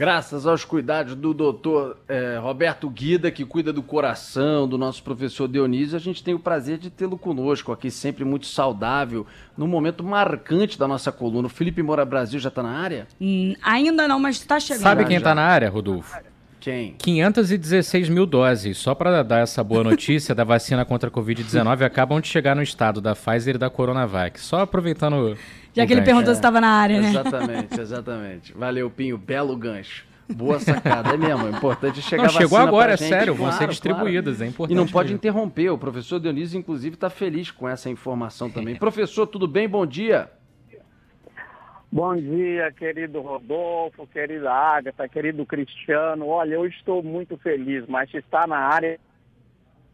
Graças aos cuidados do doutor é, Roberto Guida, que cuida do coração, do nosso professor Dionísio, a gente tem o prazer de tê-lo conosco aqui, sempre muito saudável, num momento marcante da nossa coluna. O Felipe Moura Brasil já está na área? Hum, ainda não, mas está chegando. Sabe quem está na área, Rodolfo? Quem? 516 mil doses. Só para dar essa boa notícia da vacina contra a Covid-19, acabam de chegar no estado da Pfizer e da Coronavac. Só aproveitando já que ele perguntou é, se estava na área, né? Exatamente, exatamente. Valeu, Pinho. Belo gancho. Boa sacada, é mesmo. É importante chegar não, Chegou agora, é gente, sério, claro, vão ser distribuídas, claro. é importante. E não pode mesmo. interromper. O professor Dionísio, inclusive, está feliz com essa informação também. Professor, tudo bem? Bom dia. Bom dia, querido Rodolfo, querida Agatha, querido Cristiano. Olha, eu estou muito feliz, mas se está na área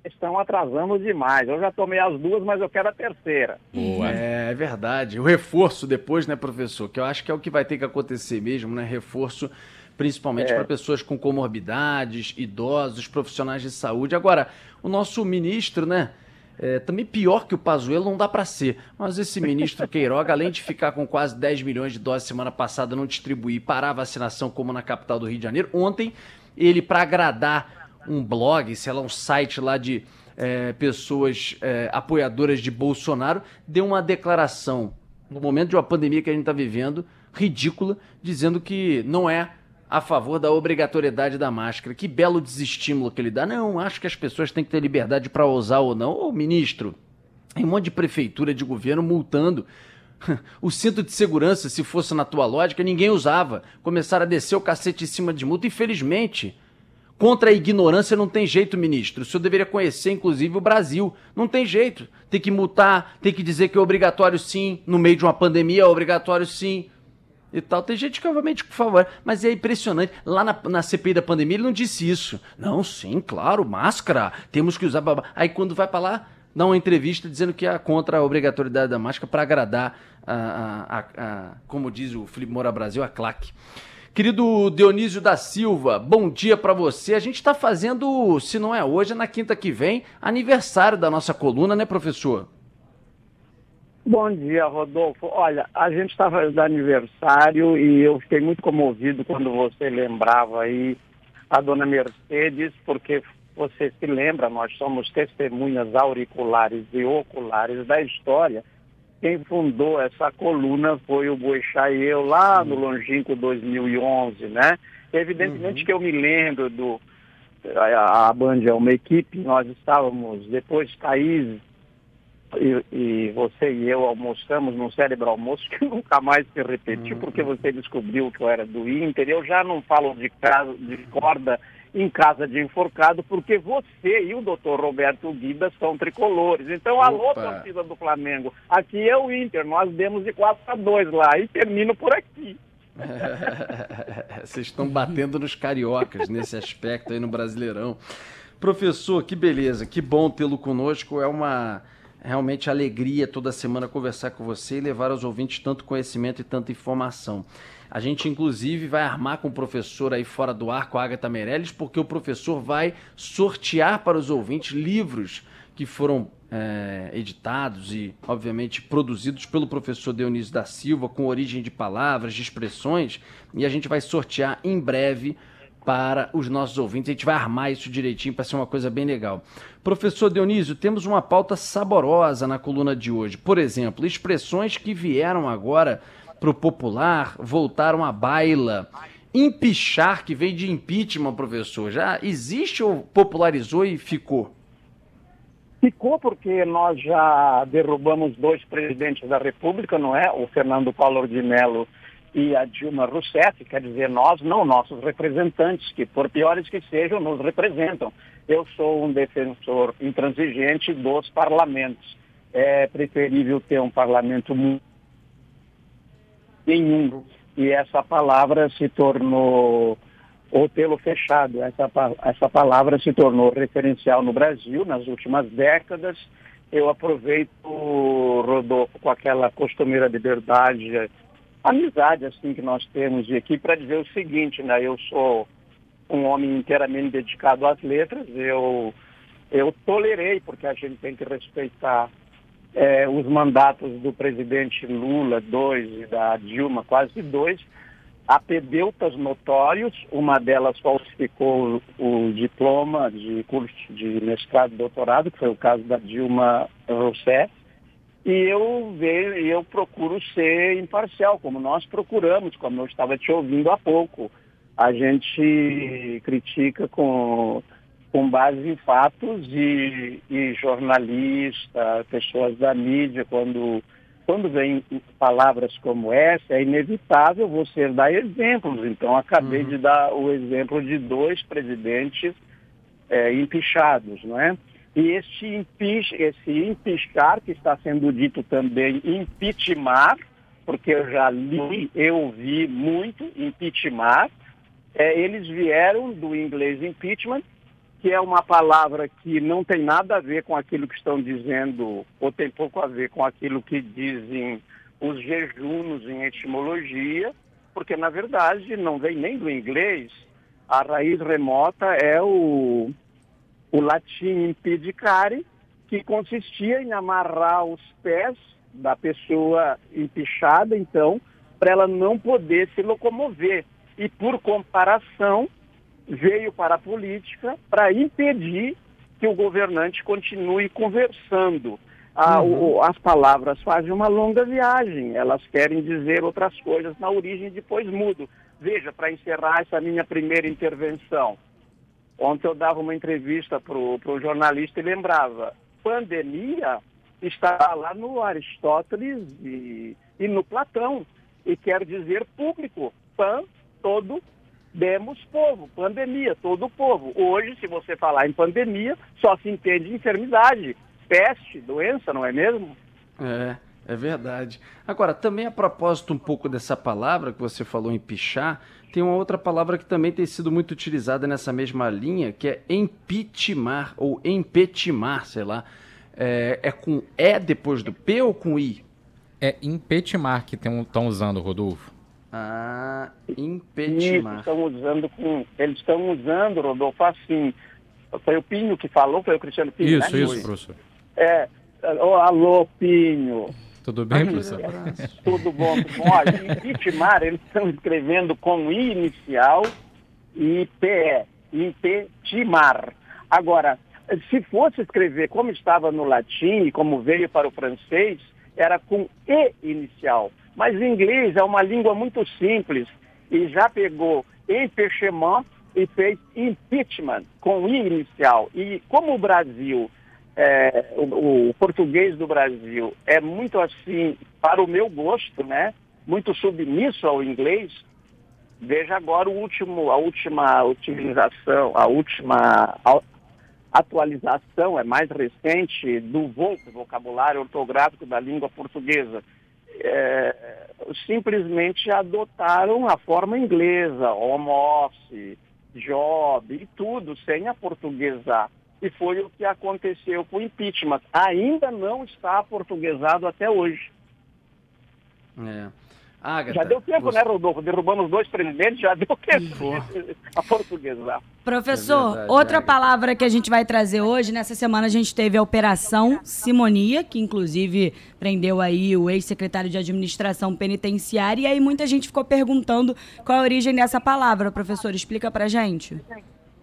estão atrasando demais. Eu já tomei as duas, mas eu quero a terceira. Boa. É, é verdade. O reforço depois, né, professor? Que eu acho que é o que vai ter que acontecer mesmo, né? Reforço principalmente é. para pessoas com comorbidades, idosos, profissionais de saúde. Agora, o nosso ministro, né? É, também pior que o Pazuello não dá para ser. Mas esse ministro Queiroga, além de ficar com quase 10 milhões de doses semana passada, não distribuir para a vacinação como na capital do Rio de Janeiro, ontem ele, para agradar um blog, sei lá, um site lá de é, pessoas é, apoiadoras de Bolsonaro, deu uma declaração no momento de uma pandemia que a gente está vivendo, ridícula, dizendo que não é a favor da obrigatoriedade da máscara. Que belo desestímulo que ele dá. Não, acho que as pessoas têm que ter liberdade para usar ou não. Ô, ministro, tem um monte de prefeitura, de governo multando. O cinto de segurança, se fosse na tua lógica, ninguém usava. Começaram a descer o cacete em cima de multa. Infelizmente, Contra a ignorância não tem jeito, ministro. O senhor deveria conhecer, inclusive, o Brasil. Não tem jeito. Tem que multar, tem que dizer que é obrigatório sim. No meio de uma pandemia é obrigatório sim. E tal. Tem gente que, obviamente, por favor. Mas é impressionante. Lá na, na CPI da pandemia ele não disse isso. Não, sim, claro, máscara. Temos que usar. Aí quando vai para lá, dá uma entrevista dizendo que é contra a obrigatoriedade da máscara para agradar, a, a, a, a, como diz o Felipe Moura Brasil, a claque. Querido Dionísio da Silva, bom dia para você. A gente está fazendo, se não é hoje, é na quinta que vem, aniversário da nossa coluna, né, professor? Bom dia, Rodolfo. Olha, a gente está fazendo aniversário e eu fiquei muito comovido quando você lembrava aí a dona Mercedes, porque você se lembra, nós somos testemunhas auriculares e oculares da história quem fundou essa coluna foi o Boixá e eu lá no longínquo 2011, né? Evidentemente uhum. que eu me lembro do... A, a Band é uma equipe, nós estávamos, depois Thaís e, e, você e eu almoçamos num cérebro almoço que nunca mais se repetiu, uhum. porque você descobriu que eu era do Inter. Eu já não falo de, caso, de corda em casa de enforcado, porque você e o doutor Roberto Guida são tricolores. Então, Opa. alô, torcida do Flamengo, aqui é o Inter, nós demos de 4 a 2 lá e termino por aqui. Vocês estão batendo nos cariocas nesse aspecto aí no Brasileirão. Professor, que beleza, que bom tê-lo conosco. É uma realmente alegria toda semana conversar com você e levar aos ouvintes tanto conhecimento e tanta informação. A gente, inclusive, vai armar com o professor aí fora do ar, com a Agatha Meirelles, porque o professor vai sortear para os ouvintes livros que foram é, editados e, obviamente, produzidos pelo professor Dionísio da Silva, com origem de palavras, de expressões, e a gente vai sortear em breve para os nossos ouvintes. A gente vai armar isso direitinho para ser uma coisa bem legal. Professor Dionísio, temos uma pauta saborosa na coluna de hoje. Por exemplo, expressões que vieram agora para o popular, voltaram à baila. Empichar, que veio de impeachment, professor, já existe ou popularizou e ficou? Ficou porque nós já derrubamos dois presidentes da República, não é? O Fernando Paulo de Mello e a Dilma Rousseff, quer dizer, nós, não nossos representantes, que por piores que sejam, nos representam. Eu sou um defensor intransigente dos parlamentos. É preferível ter um parlamento muito nenhum. E essa palavra se tornou, ou pelo fechado, essa, essa palavra se tornou referencial no Brasil nas últimas décadas eu aproveito, Rodolfo, com aquela costumeira liberdade, amizade assim que nós temos aqui, para dizer o seguinte, né? Eu sou um homem inteiramente dedicado às letras, eu, eu tolerei, porque a gente tem que respeitar é, os mandatos do presidente Lula, dois, e da Dilma, quase dois, apedeutas notórios, uma delas falsificou o, o diploma de curso de mestrado e doutorado, que foi o caso da Dilma Rousseff, e eu vejo, eu procuro ser imparcial, como nós procuramos, como eu estava te ouvindo há pouco. A gente critica com, com base em fatos e, e jornalista, pessoas da mídia, quando quando vem palavras como essa, é inevitável você dar exemplos. Então, acabei uhum. de dar o exemplo de dois presidentes é, empichados, não é? E este empich, esse empichar, que está sendo dito também impeachment, porque eu já li, eu ouvi muito impeachment, é, eles vieram do inglês impeachment, que é uma palavra que não tem nada a ver com aquilo que estão dizendo, ou tem pouco a ver com aquilo que dizem os jejunos em etimologia, porque na verdade não vem nem do inglês. A raiz remota é o, o latim impedicare, que consistia em amarrar os pés da pessoa empichada, então, para ela não poder se locomover. E por comparação, veio para a política para impedir que o governante continue conversando. uhum. o, as palavras fazem uma longa viagem, elas querem dizer outras coisas na origem e depois mudo. Veja, para encerrar essa minha primeira intervenção, ontem eu dava uma entrevista para o jornalista e lembrava, pandemia está lá no Aristóteles e, e no Platão, e quer dizer público, pan, todo, demos povo, pandemia, todo o povo. Hoje, se você falar em pandemia, só se entende enfermidade, peste, doença, não é mesmo? É, é verdade. Agora, também a propósito um pouco dessa palavra que você falou em pichar, tem uma outra palavra que também tem sido muito utilizada nessa mesma linha, que é empitimar, ou empetimar, sei lá. É, é com E depois do P ou com I? É impetimar que estão usando, Rodolfo. Ah, impetimar. Estão usando com, eles estão usando, Rodolfo, assim. Foi o Pinho que falou, foi o Cristiano Pinho, Isso, né? isso, professor. É, oh, alô, Pinho. Tudo bem, professor? Tudo bom, tudo bom. Olha, impetimar, eles estão escrevendo com I inicial e PE, impetimar. Agora, se fosse escrever como estava no latim e como veio para o francês, era com E inicial. Mas inglês é uma língua muito simples e já pegou empechement e fez impeachment com I inicial. E como o Brasil, é, o, o, português do Brasil é muito assim, para o meu gosto, né? Muito submisso ao inglês. Veja agora o último, a última utilização, a última atualização, é mais recente, do vocabulário ortográfico da língua portuguesa é, simplesmente adotaram a forma inglesa, home office, job e tudo, sem a portuguesar. E foi o que aconteceu com o impeachment. Ainda não está portuguesado até hoje. É. Agatha, já deu tempo, você... né, Rodolfo? Derrubando os dois presidentes, já deu tempo a portuguesar. Professor, é outra Agatha. palavra que a gente vai trazer hoje, nessa semana a gente teve a Operação Simonia, que inclusive prendeu aí o ex-secretário de Administração Penitenciária, e aí muita gente ficou perguntando qual a origem dessa palavra. Professor, explica pra gente.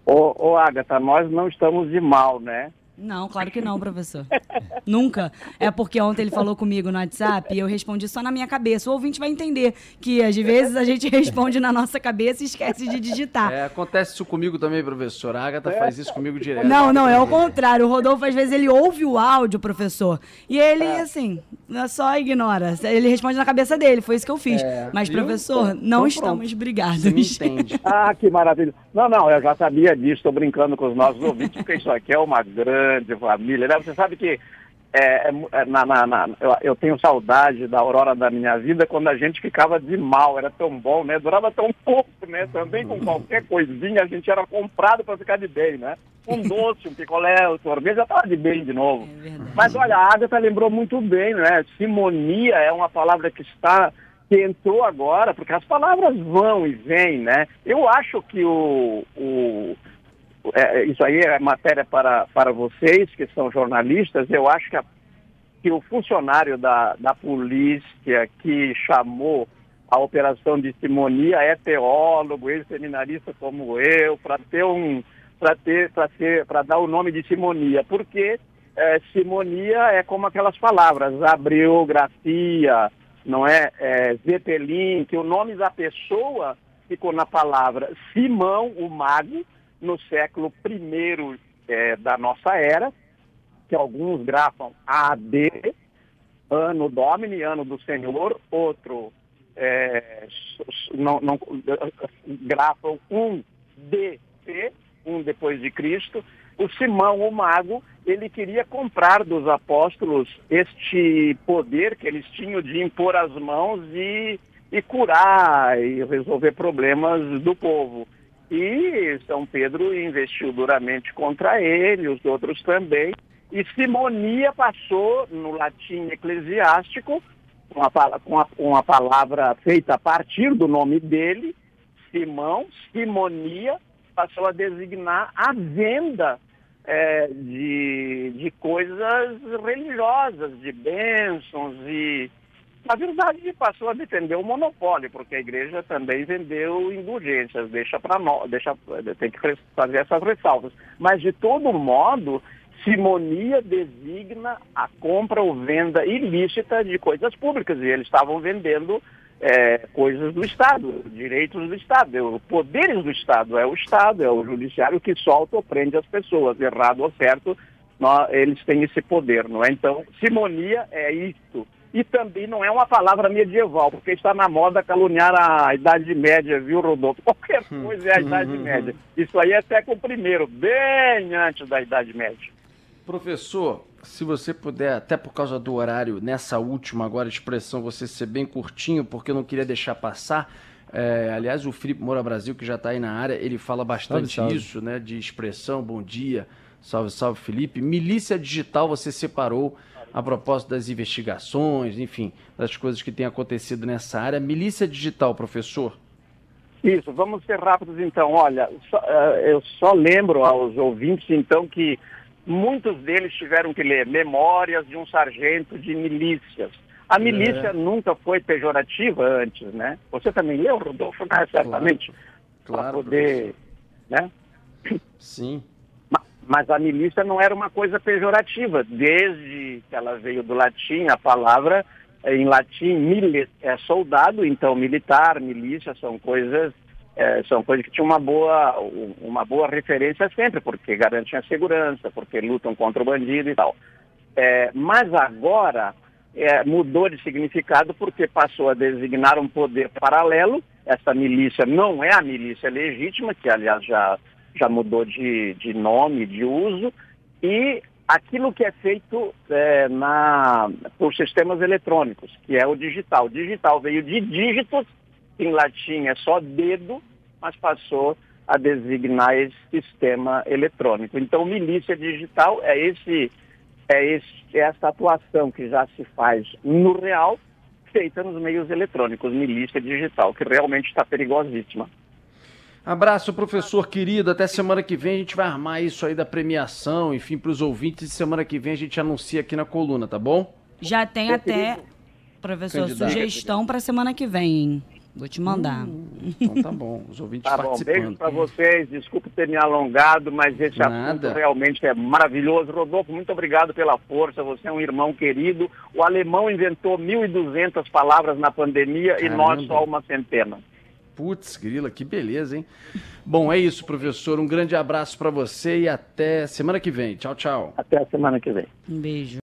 Ô, ô Agatha, nós não estamos de mal, né? Não, claro que não, professor. Nunca. É porque ontem ele falou comigo no WhatsApp e eu respondi só na minha cabeça. O ouvinte vai entender que às vezes a gente responde na nossa cabeça e esquece de digitar. É, acontece isso comigo também, professor. A Agatha faz isso comigo direto. Não, não, é o contrário. O Rodolfo, às vezes, ele ouve o áudio, professor, e ele, é. assim, só ignora. Ele responde na cabeça dele. Foi isso que eu fiz. É, Mas, viu? professor, é. não então, estamos brigados. Você me entende. ah, que maravilha. Não, não, eu já sabia disso. Estou brincando com os nossos ouvintes, porque isso aqui é uma grande grande família. Né? Você sabe que é, é, é, na, na, na, eu, eu, tenho saudade da aurora da minha vida quando a gente ficava de mal, era tão bom, né? Durava tão pouco, né? Também com qualquer coisinha a gente era comprado para ficar de bem, né? Um doce, um picolé, um sorvete, já estava de bem de novo. É Mas olha, a Agatha lembrou muito bem, né? Simonia é uma palavra que está que entrou agora, porque as palavras vão e vêm, né? Eu acho que o, o é, isso aí é matéria para, para vocês que são jornalistas, eu acho que, a, que o funcionário da, da polícia que chamou a operação de simonia é teólogo, ex-seminarista como eu, para ter um para ter para ser para dar o nome de simonia, porque é, simonia é como aquelas palavras, abriografia, não é, é Zeppelin, que o nome da pessoa ficou na palavra Simão, o mago, no século I é, da nossa era, que alguns grafam AD, ano Domini, ano do Senhor, outro é, não, não, grafam um DC, um depois de Cristo. O Simão, o mago, ele queria comprar dos apóstolos este poder que eles tinham de impor as mãos e, e curar e resolver problemas do povo. E São Pedro investiu duramente contra ele, os outros também. E simonia passou no latim eclesiástico, uma, uma, uma palavra feita a partir do nome dele, Simão, simonia, passou a designar a venda é, de, de coisas religiosas, de bênçãos e na verdade, passou a defender o monopólio, porque a igreja também vendeu indulgências, deixa para nós, deixa, tem que fazer essas ressalvas. Mas, de todo modo, simonia designa a compra ou venda ilícita de coisas públicas, e eles estavam vendendo é, coisas do Estado, direitos do Estado, poderes do Estado. É o Estado, é o judiciário que solta ou prende as pessoas, errado ou certo, nós, eles têm esse poder, não é? Então, simonia é isso e também não é uma palavra medieval, porque está na moda caluniar a Idade Média, viu, Rodolfo? Qualquer hum. coisa é a Idade hum, hum, Média. Isso aí é século I, bem antes da Idade Média. Professor, se você puder, até por causa do horário, nessa última agora expressão, você ser bem curtinho, porque eu não queria deixar passar. É, aliás, o Felipe Moura Brasil, que já está aí na área, ele fala bastante salve, salve. isso, né? De expressão, bom dia, salve, salve, Felipe. Milícia digital você separou a propósito das investigações, enfim, das coisas que têm acontecido nessa área. Milícia digital, professor? Isso, vamos ser rápidos então. Olha, só, uh, eu só lembro aos ouvintes então que muitos deles tiveram que ler Memórias de um Sargento de Milícias. A milícia é. nunca foi pejorativa antes, né? Você também leu, Rodolfo? Né? Certamente. Claro. Para poder. Né? Sim. Mas a milícia não era uma coisa pejorativa. Desde que ela veio do latim, a palavra em latim milis é soldado, então militar, milícia são coisas é, são coisas que tinham uma boa uma boa referência sempre, porque garantem a segurança, porque lutam contra o bandido e tal. É, mas agora é, mudou de significado porque passou a designar um poder paralelo. Essa milícia não é a milícia legítima, que aliás já já mudou de, de nome, de uso, e aquilo que é feito é, na, por sistemas eletrônicos, que é o digital. O digital veio de dígitos, em latim é só dedo, mas passou a designar esse sistema eletrônico. Então, milícia digital é esse é, esse, é essa atuação que já se faz no real, feita nos meios eletrônicos, milícia digital, que realmente está perigosíssima. Abraço, professor querido. Até semana que vem a gente vai armar isso aí da premiação, enfim, para os ouvintes. Semana que vem a gente anuncia aqui na coluna, tá bom? Já tem até, professor, Candidato. sugestão para semana que vem, hein? Vou te mandar. Hum, então tá bom, os ouvintes tá participando. Bom, beijo para vocês, desculpe ter me alongado, mas esse Nada. assunto realmente é maravilhoso. Rodolfo, muito obrigado pela força, você é um irmão querido. O alemão inventou 1.200 palavras na pandemia Caramba. e nós só uma centena. Putz, grila, que beleza, hein? Bom, é isso, professor. Um grande abraço para você e até semana que vem. Tchau, tchau. Até a semana que vem. Um beijo.